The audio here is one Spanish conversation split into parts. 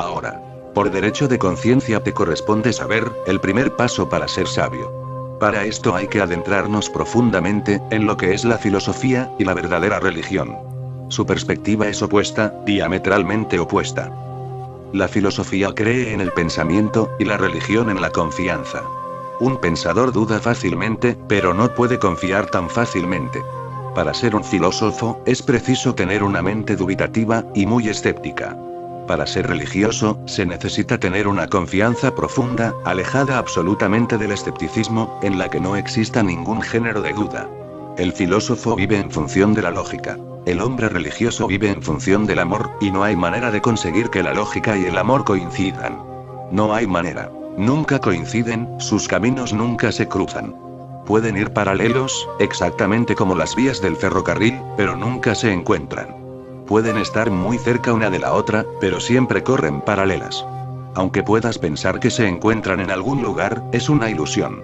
Ahora. Por derecho de conciencia te corresponde saber, el primer paso para ser sabio. Para esto hay que adentrarnos profundamente, en lo que es la filosofía, y la verdadera religión. Su perspectiva es opuesta, diametralmente opuesta. La filosofía cree en el pensamiento, y la religión en la confianza. Un pensador duda fácilmente, pero no puede confiar tan fácilmente. Para ser un filósofo, es preciso tener una mente dubitativa, y muy escéptica. Para ser religioso, se necesita tener una confianza profunda, alejada absolutamente del escepticismo, en la que no exista ningún género de duda. El filósofo vive en función de la lógica. El hombre religioso vive en función del amor, y no hay manera de conseguir que la lógica y el amor coincidan. No hay manera. Nunca coinciden, sus caminos nunca se cruzan. Pueden ir paralelos, exactamente como las vías del ferrocarril, pero nunca se encuentran. Pueden estar muy cerca una de la otra, pero siempre corren paralelas. Aunque puedas pensar que se encuentran en algún lugar, es una ilusión.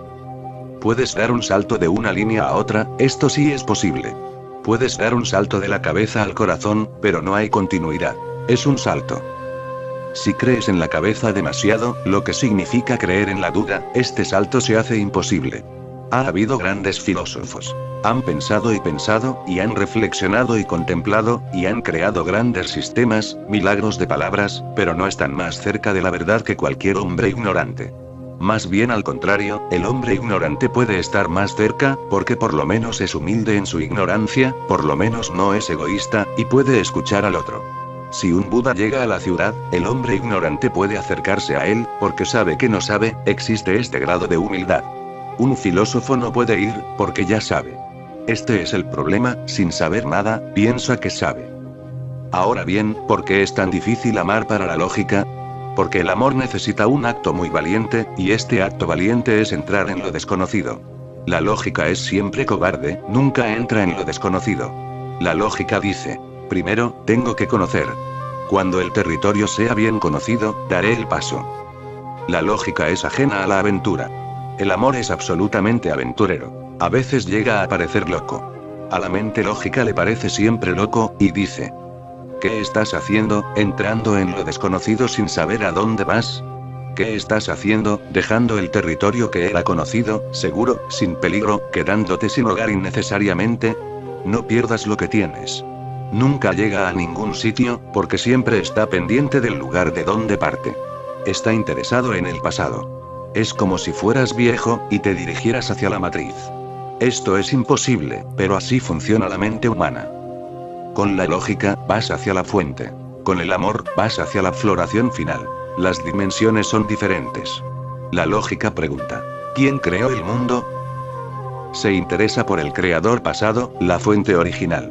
Puedes dar un salto de una línea a otra, esto sí es posible. Puedes dar un salto de la cabeza al corazón, pero no hay continuidad. Es un salto. Si crees en la cabeza demasiado, lo que significa creer en la duda, este salto se hace imposible. Ha habido grandes filósofos. Han pensado y pensado, y han reflexionado y contemplado, y han creado grandes sistemas, milagros de palabras, pero no están más cerca de la verdad que cualquier hombre ignorante. Más bien al contrario, el hombre ignorante puede estar más cerca, porque por lo menos es humilde en su ignorancia, por lo menos no es egoísta, y puede escuchar al otro. Si un Buda llega a la ciudad, el hombre ignorante puede acercarse a él, porque sabe que no sabe, existe este grado de humildad. Un filósofo no puede ir, porque ya sabe. Este es el problema, sin saber nada, piensa que sabe. Ahora bien, ¿por qué es tan difícil amar para la lógica? Porque el amor necesita un acto muy valiente, y este acto valiente es entrar en lo desconocido. La lógica es siempre cobarde, nunca entra en lo desconocido. La lógica dice, primero, tengo que conocer. Cuando el territorio sea bien conocido, daré el paso. La lógica es ajena a la aventura. El amor es absolutamente aventurero. A veces llega a parecer loco. A la mente lógica le parece siempre loco, y dice, ¿Qué estás haciendo, entrando en lo desconocido sin saber a dónde vas? ¿Qué estás haciendo, dejando el territorio que era conocido, seguro, sin peligro, quedándote sin hogar innecesariamente? No pierdas lo que tienes. Nunca llega a ningún sitio, porque siempre está pendiente del lugar de donde parte. Está interesado en el pasado. Es como si fueras viejo, y te dirigieras hacia la matriz. Esto es imposible, pero así funciona la mente humana. Con la lógica, vas hacia la fuente. Con el amor, vas hacia la floración final. Las dimensiones son diferentes. La lógica pregunta, ¿quién creó el mundo? Se interesa por el creador pasado, la fuente original.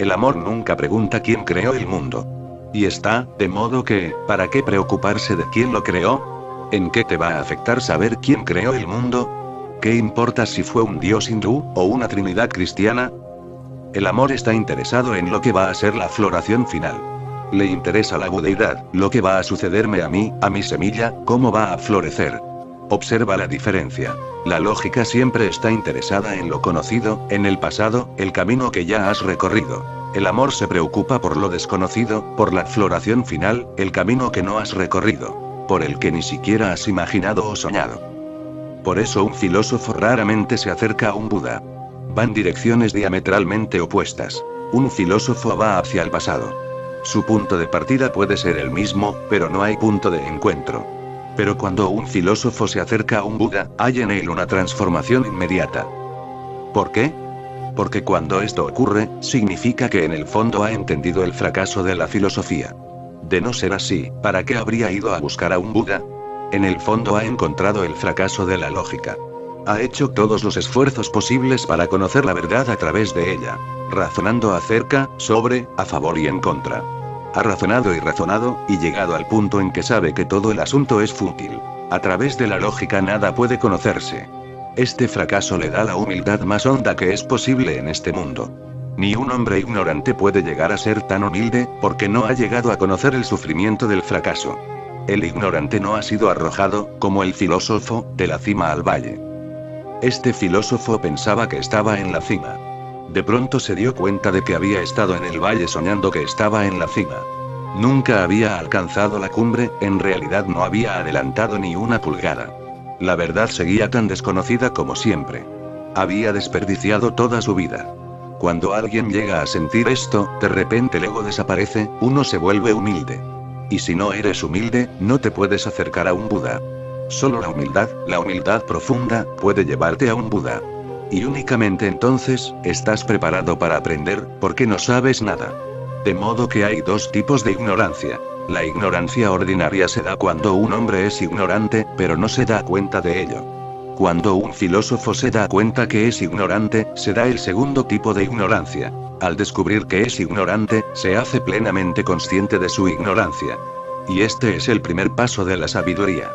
El amor nunca pregunta quién creó el mundo. Y está, de modo que, ¿para qué preocuparse de quién lo creó? ¿En qué te va a afectar saber quién creó el mundo? ¿Qué importa si fue un dios hindú, o una trinidad cristiana? El amor está interesado en lo que va a ser la floración final. Le interesa la budeidad, lo que va a sucederme a mí, a mi semilla, cómo va a florecer. Observa la diferencia. La lógica siempre está interesada en lo conocido, en el pasado, el camino que ya has recorrido. El amor se preocupa por lo desconocido, por la floración final, el camino que no has recorrido, por el que ni siquiera has imaginado o soñado. Por eso un filósofo raramente se acerca a un Buda. Van direcciones diametralmente opuestas. Un filósofo va hacia el pasado. Su punto de partida puede ser el mismo, pero no hay punto de encuentro. Pero cuando un filósofo se acerca a un Buda, hay en él una transformación inmediata. ¿Por qué? Porque cuando esto ocurre, significa que en el fondo ha entendido el fracaso de la filosofía. De no ser así, ¿para qué habría ido a buscar a un Buda? En el fondo ha encontrado el fracaso de la lógica. Ha hecho todos los esfuerzos posibles para conocer la verdad a través de ella. Razonando acerca, sobre, a favor y en contra. Ha razonado y razonado, y llegado al punto en que sabe que todo el asunto es fútil. A través de la lógica nada puede conocerse. Este fracaso le da la humildad más honda que es posible en este mundo. Ni un hombre ignorante puede llegar a ser tan humilde, porque no ha llegado a conocer el sufrimiento del fracaso. El ignorante no ha sido arrojado, como el filósofo, de la cima al valle. Este filósofo pensaba que estaba en la cima. De pronto se dio cuenta de que había estado en el valle soñando que estaba en la cima. Nunca había alcanzado la cumbre, en realidad no había adelantado ni una pulgada. La verdad seguía tan desconocida como siempre. Había desperdiciado toda su vida. Cuando alguien llega a sentir esto, de repente el ego desaparece, uno se vuelve humilde. Y si no eres humilde, no te puedes acercar a un Buda. Solo la humildad, la humildad profunda, puede llevarte a un Buda. Y únicamente entonces, estás preparado para aprender, porque no sabes nada. De modo que hay dos tipos de ignorancia. La ignorancia ordinaria se da cuando un hombre es ignorante, pero no se da cuenta de ello. Cuando un filósofo se da cuenta que es ignorante, se da el segundo tipo de ignorancia. Al descubrir que es ignorante, se hace plenamente consciente de su ignorancia. Y este es el primer paso de la sabiduría.